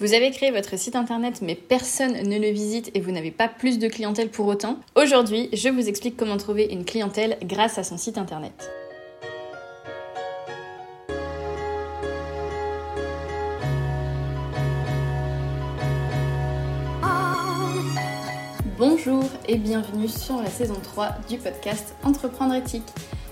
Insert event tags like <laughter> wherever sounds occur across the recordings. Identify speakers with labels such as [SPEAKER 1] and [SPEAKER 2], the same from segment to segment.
[SPEAKER 1] Vous avez créé votre site internet mais personne ne le visite et vous n'avez pas plus de clientèle pour autant Aujourd'hui, je vous explique comment trouver une clientèle grâce à son site internet. Bonjour et bienvenue sur la saison 3 du podcast Entreprendre éthique.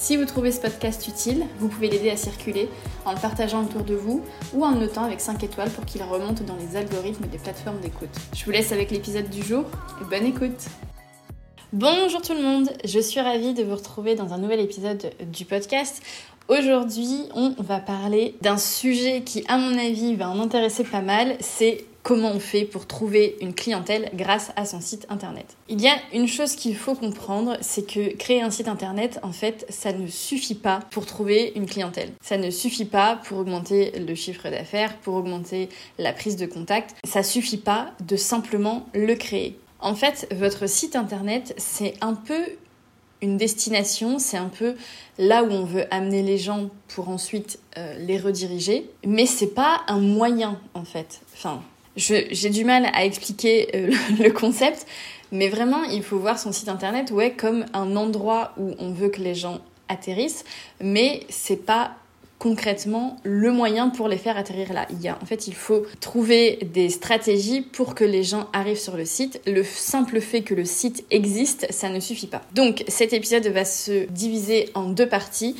[SPEAKER 1] Si vous trouvez ce podcast utile, vous pouvez l'aider à circuler en le partageant autour de vous ou en le notant avec 5 étoiles pour qu'il remonte dans les algorithmes des plateformes d'écoute. Je vous laisse avec l'épisode du jour et bonne écoute Bonjour tout le monde, je suis ravie de vous retrouver dans un nouvel épisode du podcast. Aujourd'hui, on va parler d'un sujet qui, à mon avis, va en intéresser pas mal, c'est comment on fait pour trouver une clientèle grâce à son site internet. Il y a une chose qu'il faut comprendre, c'est que créer un site internet, en fait, ça ne suffit pas pour trouver une clientèle. Ça ne suffit pas pour augmenter le chiffre d'affaires, pour augmenter la prise de contact. Ça suffit pas de simplement le créer. En fait, votre site internet, c'est un peu une destination, c'est un peu là où on veut amener les gens pour ensuite euh, les rediriger, mais c'est pas un moyen en fait. J'ai du mal à expliquer euh, <laughs> le concept, mais vraiment, il faut voir son site internet ouais, comme un endroit où on veut que les gens atterrissent, mais c'est pas concrètement le moyen pour les faire atterrir là. Il y a, en fait, il faut trouver des stratégies pour que les gens arrivent sur le site. Le simple fait que le site existe, ça ne suffit pas. Donc, cet épisode va se diviser en deux parties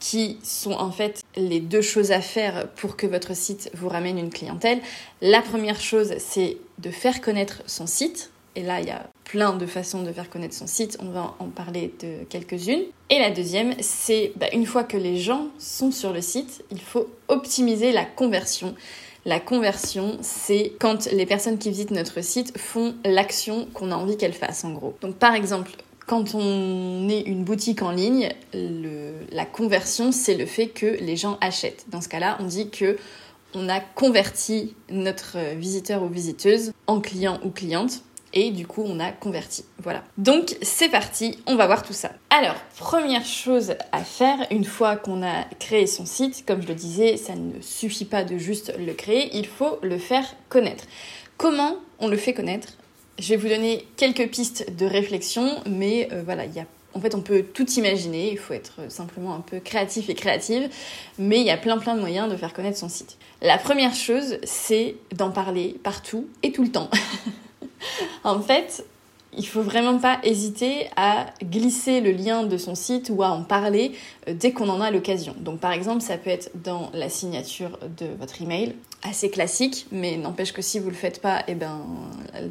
[SPEAKER 1] qui sont en fait les deux choses à faire pour que votre site vous ramène une clientèle. La première chose, c'est de faire connaître son site. Et là, il y a plein de façons de faire connaître son site. On va en parler de quelques-unes. Et la deuxième, c'est bah, une fois que les gens sont sur le site, il faut optimiser la conversion. La conversion, c'est quand les personnes qui visitent notre site font l'action qu'on a envie qu'elles fassent en gros. Donc par exemple, quand on est une boutique en ligne, la conversion, c'est le fait que les gens achètent. Dans ce cas-là, on dit que on a converti notre visiteur ou visiteuse en client ou cliente. Et du coup, on a converti. Voilà. Donc, c'est parti, on va voir tout ça. Alors, première chose à faire, une fois qu'on a créé son site, comme je le disais, ça ne suffit pas de juste le créer, il faut le faire connaître. Comment on le fait connaître? Je vais vous donner quelques pistes de réflexion, mais euh, voilà, en fait, on peut tout imaginer, il faut être simplement un peu créatif et créative, mais il y a plein plein de moyens de faire connaître son site. La première chose, c'est d'en parler partout et tout le temps. <laughs> en fait, il faut vraiment pas hésiter à glisser le lien de son site ou à en parler euh, dès qu'on en a l'occasion. Donc par exemple, ça peut être dans la signature de votre email, assez classique, mais n'empêche que si vous le faites pas, eh ben,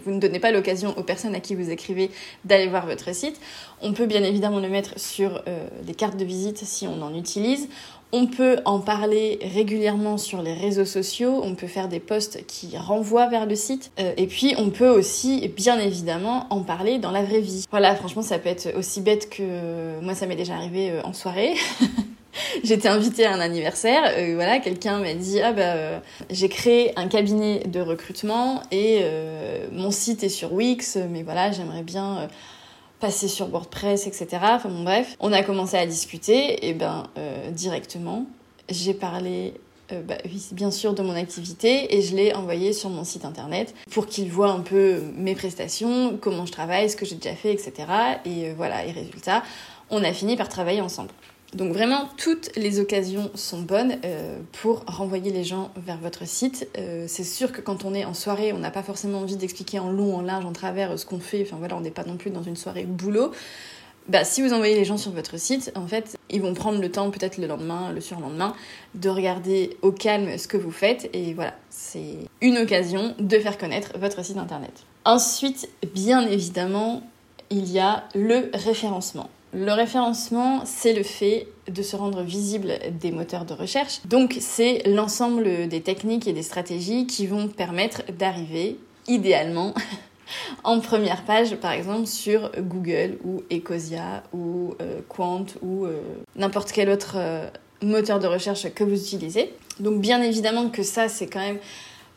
[SPEAKER 1] vous ne donnez pas l'occasion aux personnes à qui vous écrivez d'aller voir votre site. On peut bien évidemment le mettre sur euh, des cartes de visite si on en utilise. On peut en parler régulièrement sur les réseaux sociaux, on peut faire des posts qui renvoient vers le site, euh, et puis on peut aussi, bien évidemment, en parler dans la vraie vie. Voilà, franchement, ça peut être aussi bête que moi, ça m'est déjà arrivé euh, en soirée. <laughs> <laughs> J'étais invitée à un anniversaire, euh, voilà, quelqu'un m'a dit ah bah j'ai créé un cabinet de recrutement et mon site est sur Wix, mais voilà j'aimerais bien passer sur WordPress, etc. Enfin bon, bref, on a commencé à discuter et ben euh, directement, j'ai parlé euh, bah, bien sûr de mon activité et je l'ai envoyé sur mon site internet pour qu'il voit un peu mes prestations, comment je travaille, ce que j'ai déjà fait, etc. Et euh, voilà, et résultat, on a fini par travailler ensemble. Donc vraiment, toutes les occasions sont bonnes euh, pour renvoyer les gens vers votre site. Euh, c'est sûr que quand on est en soirée, on n'a pas forcément envie d'expliquer en long, en large, en travers euh, ce qu'on fait. Enfin voilà, on n'est pas non plus dans une soirée boulot. Bah, si vous envoyez les gens sur votre site, en fait, ils vont prendre le temps, peut-être le lendemain, le surlendemain, de regarder au calme ce que vous faites. Et voilà, c'est une occasion de faire connaître votre site internet. Ensuite, bien évidemment, il y a le référencement. Le référencement, c'est le fait de se rendre visible des moteurs de recherche. Donc, c'est l'ensemble des techniques et des stratégies qui vont permettre d'arriver, idéalement, <laughs> en première page, par exemple, sur Google ou Ecosia ou euh, Quant ou euh, n'importe quel autre euh, moteur de recherche que vous utilisez. Donc bien évidemment que ça, c'est quand même,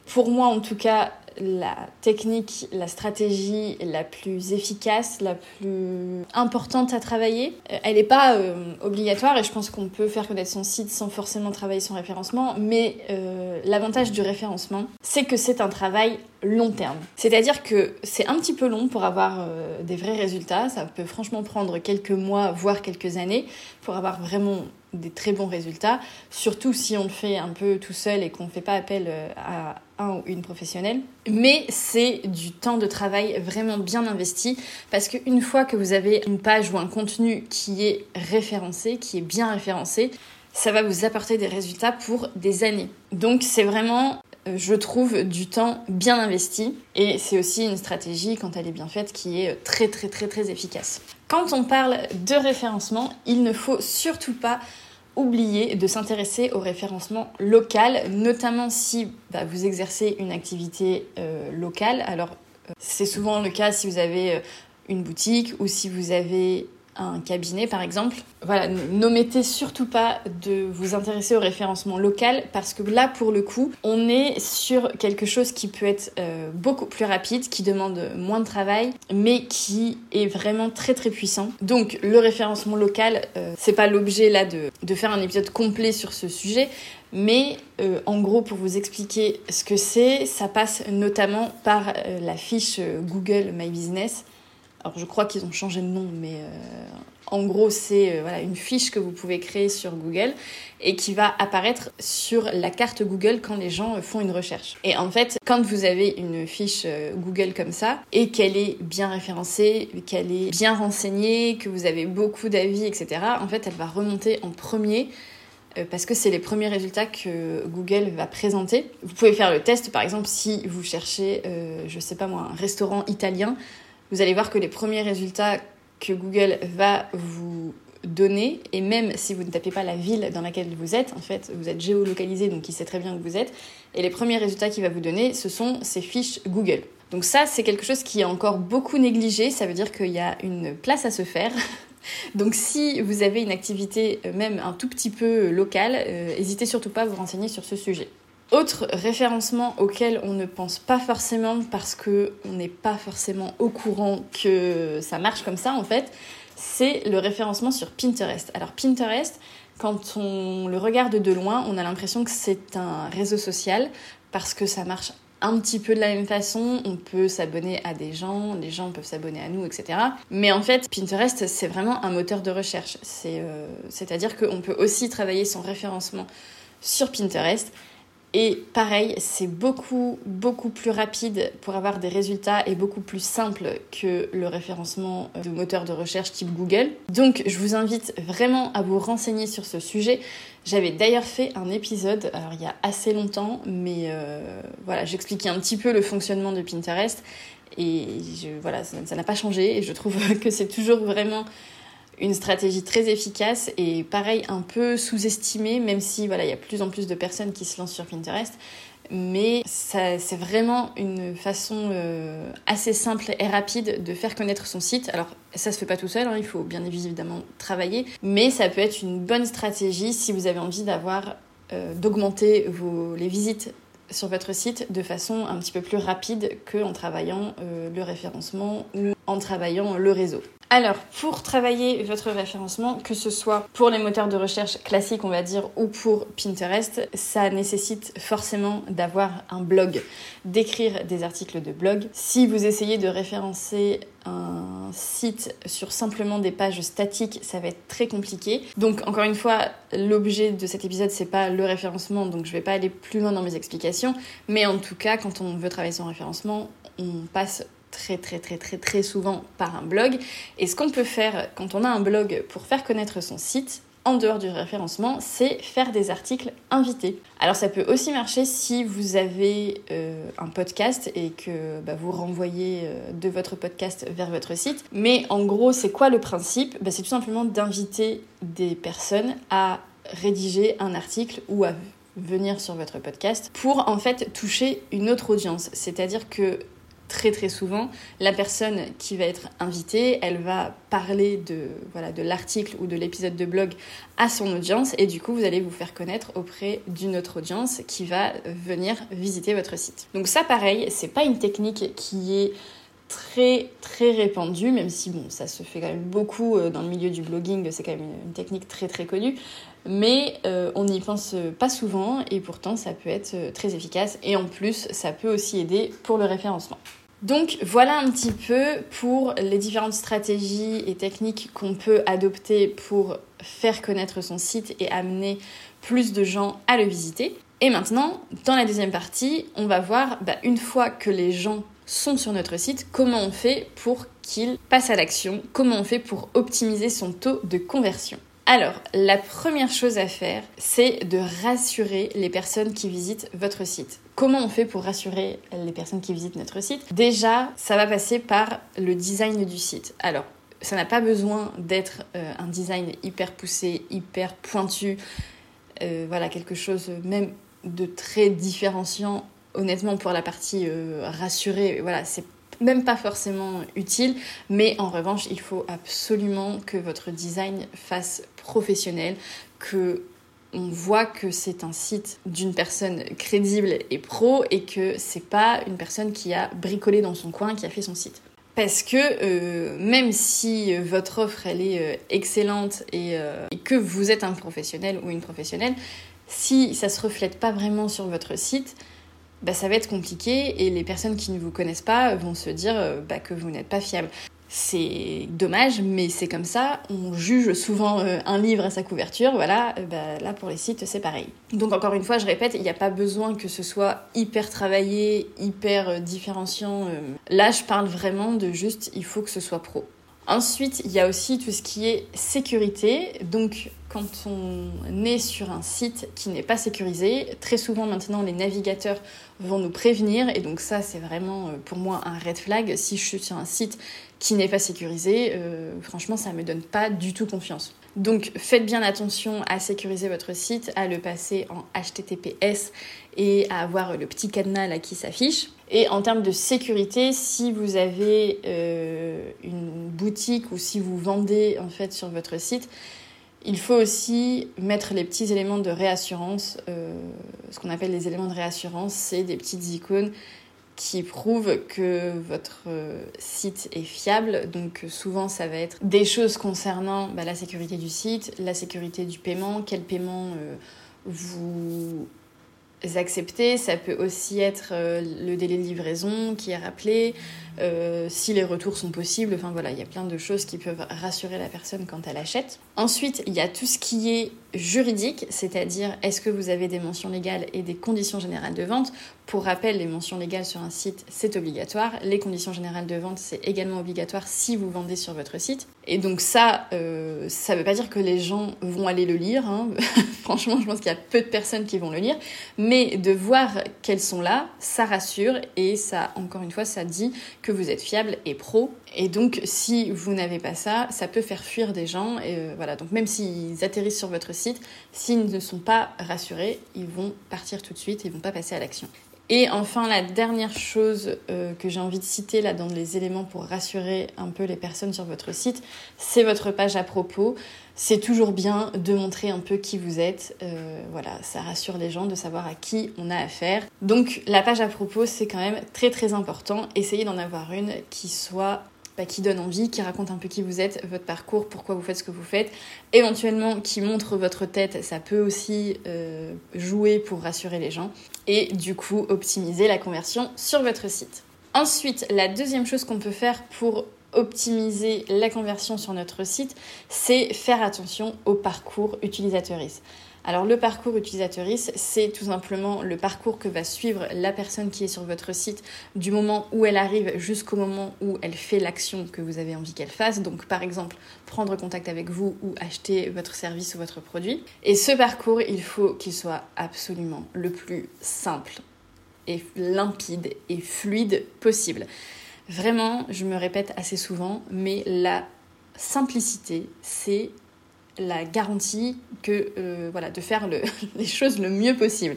[SPEAKER 1] pour moi en tout cas, la technique, la stratégie la plus efficace, la plus importante à travailler. Euh, elle n'est pas euh, obligatoire et je pense qu'on peut faire connaître son site sans forcément travailler son référencement, mais euh, l'avantage du référencement, c'est que c'est un travail long terme. C'est-à-dire que c'est un petit peu long pour avoir des vrais résultats, ça peut franchement prendre quelques mois, voire quelques années, pour avoir vraiment des très bons résultats, surtout si on le fait un peu tout seul et qu'on ne fait pas appel euh, à un ou une professionnelle. Mais c'est du temps de travail vraiment bien investi parce qu'une fois que vous avez une page ou un contenu qui est référencé, qui est bien référencé, ça va vous apporter des résultats pour des années. Donc c'est vraiment je trouve, du temps bien investi. Et c'est aussi une stratégie, quand elle est bien faite, qui est très très très très efficace. Quand on parle de référencement, il ne faut surtout pas oublier de s'intéresser au référencement local, notamment si bah, vous exercez une activité euh, locale. Alors, euh, c'est souvent le cas si vous avez une boutique ou si vous avez un cabinet par exemple. Voilà, n'omettez surtout pas de vous intéresser au référencement local parce que là pour le coup, on est sur quelque chose qui peut être euh, beaucoup plus rapide, qui demande moins de travail, mais qui est vraiment très très puissant. Donc le référencement local, euh, c'est pas l'objet là de, faire un épisode complet sur ce sujet, mais euh, en gros, pour vous expliquer ce que c'est, ça passe notamment par la fiche Google My Business alors je crois qu'ils ont changé de nom, mais euh, en gros c'est euh, voilà, une fiche que vous pouvez créer sur Google et qui va apparaître sur la carte Google quand les gens font une recherche. Et en fait, quand vous avez une fiche euh, Google comme ça et qu'elle est bien référencée, qu'elle est bien renseignée, que vous avez beaucoup d'avis, etc., en fait elle va remonter en premier parce que c'est les premiers résultats que Google va présenter. Vous pouvez faire le test, par exemple, si vous cherchez, je sais pas moi, un restaurant italien, vous allez voir que les premiers résultats que Google va vous donner, et même si vous ne tapez pas la ville dans laquelle vous êtes, en fait, vous êtes géolocalisé, donc il sait très bien où vous êtes, et les premiers résultats qu'il va vous donner, ce sont ces fiches Google. Donc ça, c'est quelque chose qui est encore beaucoup négligé, ça veut dire qu'il y a une place à se faire. <laughs> Donc si vous avez une activité euh, même un tout petit peu locale, n'hésitez euh, surtout pas à vous renseigner sur ce sujet. Autre référencement auquel on ne pense pas forcément parce que on n'est pas forcément au courant que ça marche comme ça en fait, c'est le référencement sur Pinterest. Alors Pinterest, quand on le regarde de loin, on a l'impression que c'est un réseau social parce que ça marche un petit peu de la même façon, on peut s'abonner à des gens, les gens peuvent s'abonner à nous, etc. Mais en fait, Pinterest, c'est vraiment un moteur de recherche. Euh, c'est-à-dire qu'on peut aussi travailler son référencement sur Pinterest et pareil, c'est beaucoup, beaucoup plus rapide pour avoir des résultats et beaucoup plus simple que le référencement de moteurs de recherche type Google. Donc, je vous invite vraiment à vous renseigner sur ce sujet. J'avais d'ailleurs fait un épisode, alors il y a assez longtemps, mais euh, voilà, j'expliquais un petit peu le fonctionnement de Pinterest. Et voilà, ça n'a pas changé et je trouve <laughs> que c'est toujours vraiment une stratégie très efficace et pareil un peu sous-estimée, même si voilà il y a plus en plus de personnes qui se lancent sur Pinterest. Mais c'est vraiment une façon euh, assez simple et rapide de faire connaître son site. Alors ça se fait pas tout seul, hein, il faut bien évidemment travailler, mais ça peut être une bonne stratégie si vous avez envie d'avoir euh, d'augmenter les visites sur votre site de façon un petit peu plus rapide qu'en travaillant euh, le référencement ou en travaillant le réseau. Alors, pour travailler votre référencement, que ce soit pour les moteurs de recherche classiques, on va dire, ou pour Pinterest, ça nécessite forcément d'avoir un blog, d'écrire des articles de blog. Si vous essayez de référencer un site sur simplement des pages statiques, ça va être très compliqué. Donc, encore une fois, l'objet de cet épisode, c'est pas le référencement, donc je vais pas aller plus loin dans mes explications. Mais en tout cas, quand on veut travailler son référencement, on passe très très très très très souvent par un blog. Et ce qu'on peut faire quand on a un blog pour faire connaître son site, en dehors du référencement, c'est faire des articles invités. Alors ça peut aussi marcher si vous avez euh, un podcast et que bah, vous renvoyez euh, de votre podcast vers votre site. Mais en gros, c'est quoi le principe? Bah, C'est tout simplement d'inviter des personnes à rédiger un article ou à venir sur votre podcast pour en fait toucher une autre audience. C'est-à-dire que très très souvent, la personne qui va être invitée, elle va parler de voilà de l'article ou de l'épisode de blog à son audience et du coup vous allez vous faire connaître auprès d'une autre audience qui va venir visiter votre site. Donc ça pareil, c'est pas une technique qui est très très répandue, même si bon ça se fait quand même beaucoup euh, dans le milieu du blogging, c'est quand même une technique très très connue, mais euh, on n'y pense pas souvent et pourtant ça peut être euh, très efficace et en plus ça peut aussi aider pour le référencement. Donc voilà un petit peu pour les différentes stratégies et techniques qu'on peut adopter pour faire connaître son site et amener plus de gens à le visiter. Et maintenant, dans la deuxième partie, on va voir, bah, une fois que les gens sont sur notre site, comment on fait pour qu'ils passent à l'action, comment on fait pour optimiser son taux de conversion. Alors, la première chose à faire, c'est de rassurer les personnes qui visitent votre site. Comment on fait pour rassurer les personnes qui visitent notre site Déjà, ça va passer par le design du site. Alors, ça n'a pas besoin d'être euh, un design hyper poussé, hyper pointu, euh, voilà, quelque chose même de très différenciant. Honnêtement, pour la partie euh, rassurée, voilà, c'est même pas forcément utile, mais en revanche, il faut absolument que votre design fasse professionnel, que on voit que c'est un site d'une personne crédible et pro et que c'est pas une personne qui a bricolé dans son coin qui a fait son site. Parce que euh, même si votre offre elle est euh, excellente euh, et, que vous êtes un professionnel ou une professionnelle, si ça se reflète pas vraiment sur votre site, bah, ça va être compliqué et les personnes qui ne vous connaissent pas vont se dire bah, que vous n'êtes pas fiable. C'est dommage, mais c'est comme ça. On juge souvent euh, un livre à sa couverture. Voilà, euh, bah, là pour les sites, c'est pareil. Donc encore une fois, je répète, il n'y a pas besoin que ce soit hyper travaillé, hyper euh, différenciant. Là, je parle vraiment de juste, il faut que ce soit pro. Ensuite, il y a aussi tout ce qui est sécurité. Donc, quand on est sur un site qui n'est pas sécurisé, très souvent maintenant les navigateurs vont nous prévenir. Et donc ça, c'est vraiment pour moi un red flag. Si je suis sur un site qui n'est pas sécurisé, euh, franchement, ça me donne pas du tout confiance. Donc faites bien attention à sécuriser votre site, à le passer en HTTPS et à avoir le petit cadenas là qui s'affiche. Et en termes de sécurité, si vous avez euh, une boutique ou si vous vendez en fait sur votre site, il faut aussi mettre les petits éléments de réassurance. Euh, ce qu'on appelle les éléments de réassurance, c'est des petites icônes qui prouvent que votre euh, site est fiable. Donc souvent ça va être des choses concernant bah, la sécurité du site, la sécurité du paiement, quel paiement vous acceptez. Ça peut aussi être euh, le délai de livraison qui est rappelé, si les retours sont possibles. Enfin voilà, il y a plein de choses qui peuvent rassurer la personne quand elle achète. Ensuite, il y a tout ce qui est juridique, c'est-à-dire est-ce que vous avez des mentions légales et des conditions générales de vente? Pour rappel, les mentions légales sur un site, c'est obligatoire. Les conditions générales de vente, c'est également obligatoire si vous vendez sur votre site. Et donc ça, euh, ça ne veut pas dire que les gens vont aller le lire. Hein. <laughs> Franchement, je pense qu'il y a peu de personnes qui vont le lire. Mais de voir qu'elles sont là, ça rassure et ça, encore une fois, ça dit que vous êtes fiable et pro. Et donc, si vous n'avez pas ça, ça peut faire fuir des gens. Et euh, voilà. Donc, même s'ils atterrissent sur votre site, s'ils ne sont pas rassurés, ils vont partir tout de suite ils vont pas passer à l'action. Et enfin, la dernière chose euh, que j'ai envie de citer là dans les éléments pour rassurer un peu les personnes sur votre site, c'est votre page à propos. C'est toujours bien de montrer un peu qui vous êtes. Euh, voilà, ça rassure les gens de savoir à qui on a affaire. Donc la page à propos, c'est quand même très très important. Essayez d'en avoir une qui soit bah, qui donne envie, qui raconte un peu qui vous êtes, votre parcours, pourquoi vous faites ce que vous faites, éventuellement qui montre votre tête, ça peut aussi euh, jouer pour rassurer les gens, et du coup optimiser la conversion sur votre site. Ensuite, la deuxième chose qu'on peut faire pour optimiser la conversion sur notre site, c'est faire attention au parcours utilisateuriste. Alors le parcours utilisateuriste, c'est tout simplement le parcours que va suivre la personne qui est sur votre site du moment où elle arrive jusqu'au moment où elle fait l'action que vous avez envie qu'elle fasse. Donc par exemple, prendre contact avec vous ou acheter votre service ou votre produit. Et ce parcours, il faut qu'il soit absolument le plus simple et limpide et fluide possible. Vraiment, je me répète assez souvent, mais la simplicité, c'est la garantie que euh, voilà de faire <laughs> les choses le mieux possible.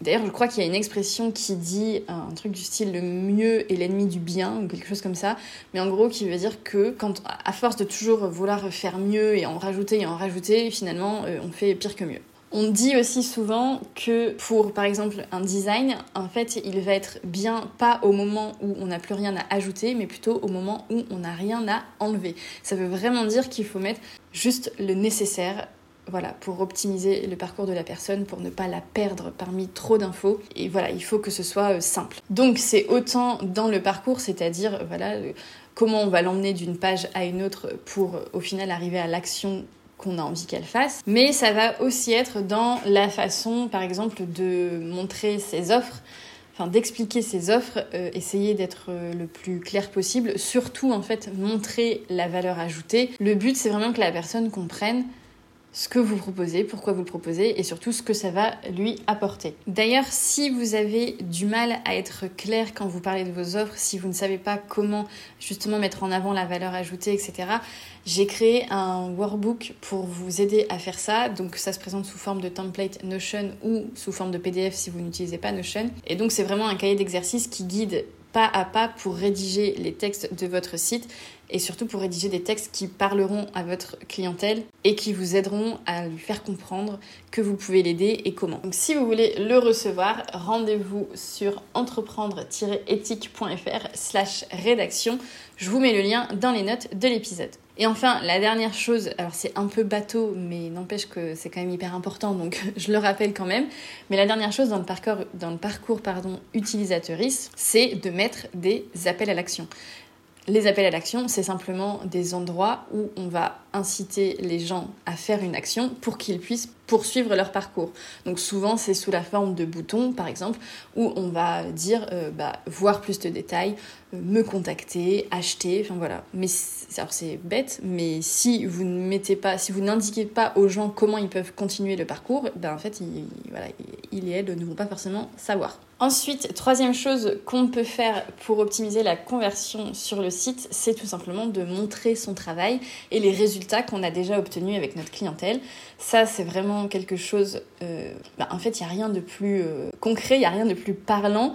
[SPEAKER 1] D'ailleurs, je crois qu'il y a une expression qui dit un truc du style le mieux est l'ennemi du bien ou quelque chose comme ça, mais en gros qui veut dire que quand à force de toujours vouloir faire mieux et en rajouter et en rajouter, finalement euh, on fait pire que mieux. On dit aussi souvent que pour par exemple un design, en fait, il va être bien pas au moment où on n'a plus rien à ajouter, mais plutôt au moment où on n'a rien à enlever. Ça veut vraiment dire qu'il faut mettre juste le nécessaire voilà, pour optimiser le parcours de la personne, pour ne pas la perdre parmi trop d'infos. Et voilà, il faut que ce soit euh, simple. Donc c'est autant dans le parcours, c'est-à-dire comment on va l'emmener d'une page à une autre pour euh, au final arriver à l'action qu'on a envie qu'elle fasse. Mais ça va aussi être dans la façon, par exemple, de montrer ses offres enfin d'expliquer ses offres, essayer d'être le plus clair possible, surtout en fait montrer la valeur ajoutée. Le but c'est vraiment que la personne comprenne ce que vous proposez, pourquoi vous le proposez et surtout ce que ça va lui apporter. D'ailleurs, si vous avez du mal à être clair quand vous parlez de vos offres, si vous ne savez pas comment justement mettre en avant la valeur ajoutée, etc., j'ai créé un workbook pour vous aider à faire ça. Donc ça se présente sous forme de template Notion ou sous forme de PDF si vous n'utilisez pas Notion. Et donc c'est vraiment un cahier d'exercice qui guide pas à pas pour rédiger les textes de votre site et surtout pour rédiger des textes qui parleront à votre clientèle et qui vous aideront à lui faire comprendre que vous pouvez l'aider et comment. Donc si vous voulez le recevoir, rendez-vous sur entreprendre-éthique.fr slash rédaction. Je vous mets le lien dans les notes de l'épisode. Et enfin, la dernière chose, alors c'est un peu bateau, mais n'empêche que c'est quand même hyper important, donc <laughs> je le rappelle quand même. Mais la dernière chose dans le parcours, dans pardon, utilisatrice, c'est de mettre des appels à l'action. Les appels à l'action, c'est simplement des endroits où on va inciter les gens à faire une action pour qu'ils puissent poursuivre leur parcours. Donc souvent c'est sous la forme de boutons par exemple où on va dire euh, bah, voir plus de détails, euh, me contacter, acheter, enfin voilà. Mais alors c'est bête, mais si vous ne mettez pas, si vous n'indiquez pas aux gens comment ils peuvent continuer le parcours, ben en fait ils, voilà, ils et elles ne vont pas forcément savoir. Ensuite, troisième chose qu'on peut faire pour optimiser la conversion sur le site, c'est tout simplement de montrer son travail et les résultats qu'on a déjà obtenus avec notre clientèle. Ça, c'est vraiment quelque chose... Euh, bah, en fait, il n'y a rien de plus euh, concret, il n'y a rien de plus parlant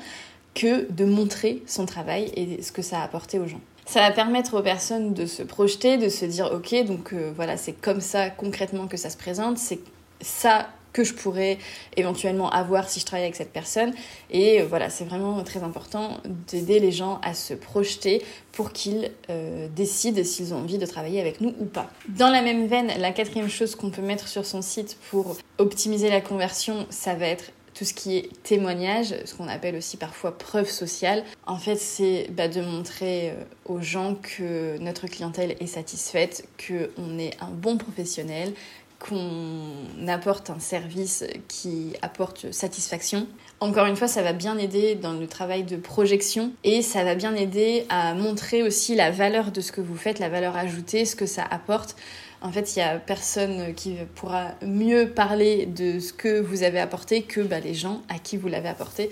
[SPEAKER 1] que de montrer son travail et ce que ça a apporté aux gens. Ça va permettre aux personnes de se projeter, de se dire ok, donc euh, voilà, c'est comme ça concrètement que ça se présente, c'est ça que je pourrais éventuellement avoir si je travaille avec cette personne. Et euh, voilà, c'est vraiment très important d'aider les gens à se projeter pour qu'ils euh, décident s'ils ont envie de travailler avec nous ou pas. Dans la même veine, la quatrième chose qu'on peut mettre sur son site pour optimiser la conversion, ça va être tout ce qui est témoignage, ce qu'on appelle aussi parfois preuve sociale. En fait, c'est bah, de montrer euh, aux gens que notre clientèle est satisfaite, qu'on est un bon professionnel, qu'on apporte un service qui apporte satisfaction. Encore une fois, ça va bien aider dans le travail de projection et ça va bien aider à montrer aussi la valeur de ce que vous faites, la valeur ajoutée, ce que ça apporte. En fait, il n'y a personne qui pourra mieux parler de ce que vous avez apporté que bah, les gens à qui vous l'avez apporté.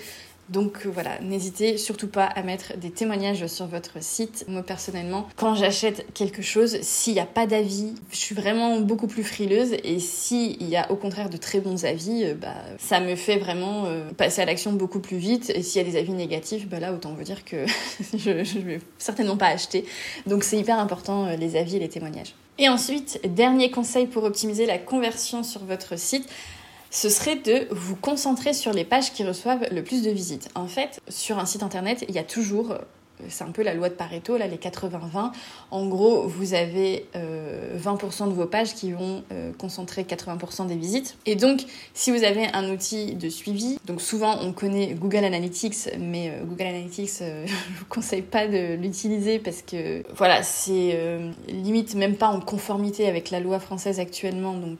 [SPEAKER 1] Donc euh, voilà, n'hésitez surtout pas à mettre des témoignages sur votre site. Moi personnellement, quand j'achète quelque chose, s'il n'y a pas d'avis, je suis vraiment beaucoup plus frileuse et s'il y a au contraire de très bons avis, euh, bah, ça me fait vraiment euh, passer à l'action beaucoup plus vite. Et s'il y a des avis négatifs, bah là autant vous dire que <laughs> je ne vais certainement pas acheter. Donc c'est hyper important les avis et les témoignages. Et ensuite, dernier conseil pour optimiser la conversion sur votre site, ce serait de vous concentrer sur les pages qui reçoivent le plus de visites. En fait, sur un site internet, il y a toujours c'est un peu la loi de Pareto, là, les 80-20. En gros, vous avez 20% euh, de vos pages qui vont euh, concentrer 80% des visites. Et donc, si vous avez un outil de suivi, donc souvent on connaît Google Analytics, mais euh, Google Analytics, <laughs> je vous conseille pas de l'utiliser parce que, voilà, c'est limite même pas en conformité avec la loi française actuellement. Donc,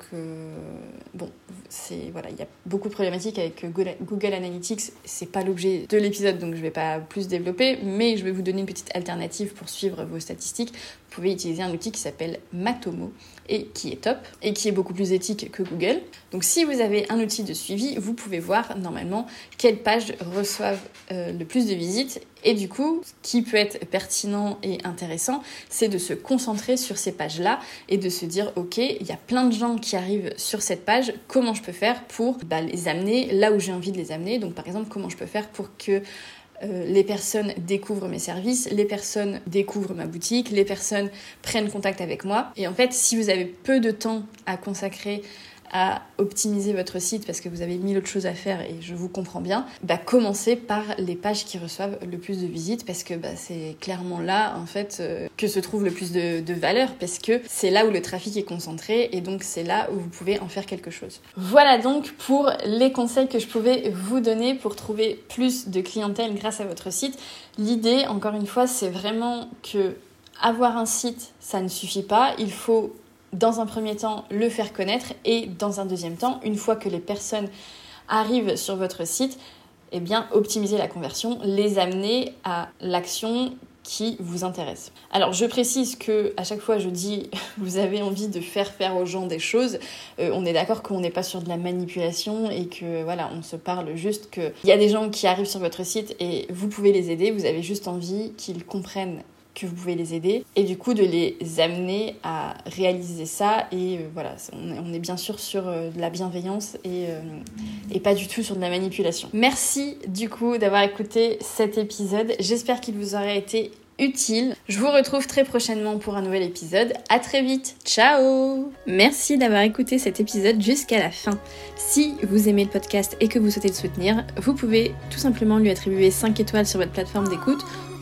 [SPEAKER 1] bon, c'est, voilà, il y a beaucoup de problématiques avec Google, Google Analytics. C'est pas l'objet de l'épisode, donc je vais pas plus développer, mais je vais vous donner une petite alternative pour suivre vos statistiques pouvez utiliser un outil qui s'appelle Matomo et qui est top et qui est beaucoup plus éthique que Google. Donc si vous avez un outil de suivi, vous pouvez voir normalement quelles pages reçoivent euh, le plus de visites et du coup, ce qui peut être pertinent et intéressant, c'est de se concentrer sur ces pages-là et de se dire, ok, il y a plein de gens qui arrivent sur cette page, comment je peux faire pour bah, les amener là où j'ai envie de les amener? Donc par exemple, comment je peux faire pour que euh, les personnes découvrent mes services, les personnes découvrent ma boutique, les personnes prennent contact avec moi. Et en fait, si vous avez peu de temps à consacrer à optimiser votre site parce que vous avez mille autres choses à faire et je vous comprends bien, bah commencez par les pages qui reçoivent le plus de visites parce que bah, c'est clairement là en fait euh, que se trouve le plus de, de valeur parce que c'est là où le trafic est concentré et donc c'est là où vous pouvez en faire quelque chose. Voilà donc pour les conseils que je pouvais vous donner pour trouver plus de clientèle grâce à votre site. L'idée, encore une fois, c'est vraiment que avoir un site, ça ne suffit pas. Il faut dans un premier temps le faire connaître et dans un deuxième temps, une fois que les personnes arrivent sur votre site, eh bien optimiser la conversion, les amener à l'action qui vous intéresse. Alors je précise que à chaque fois je dis <laughs> vous avez envie de faire faire aux gens des choses, euh, on est d'accord qu'on n'est pas sur de la manipulation et que voilà on se parle juste que il y a des gens qui arrivent sur votre site et vous pouvez les aider, vous avez juste envie qu'ils comprennent que vous pouvez les aider et du coup de les amener à réaliser ça et euh, voilà on est, bien sûr sur euh, de la bienveillance et, euh, et pas du tout sur de la manipulation. Merci du coup d'avoir écouté cet épisode, j'espère qu'il vous aura été utile. Je vous retrouve très prochainement pour un nouvel épisode. À très vite. Ciao Merci d'avoir écouté cet épisode jusqu'à la fin. Si vous aimez le podcast et que vous souhaitez le soutenir, vous pouvez tout simplement lui attribuer 5 étoiles sur votre plateforme d'écoute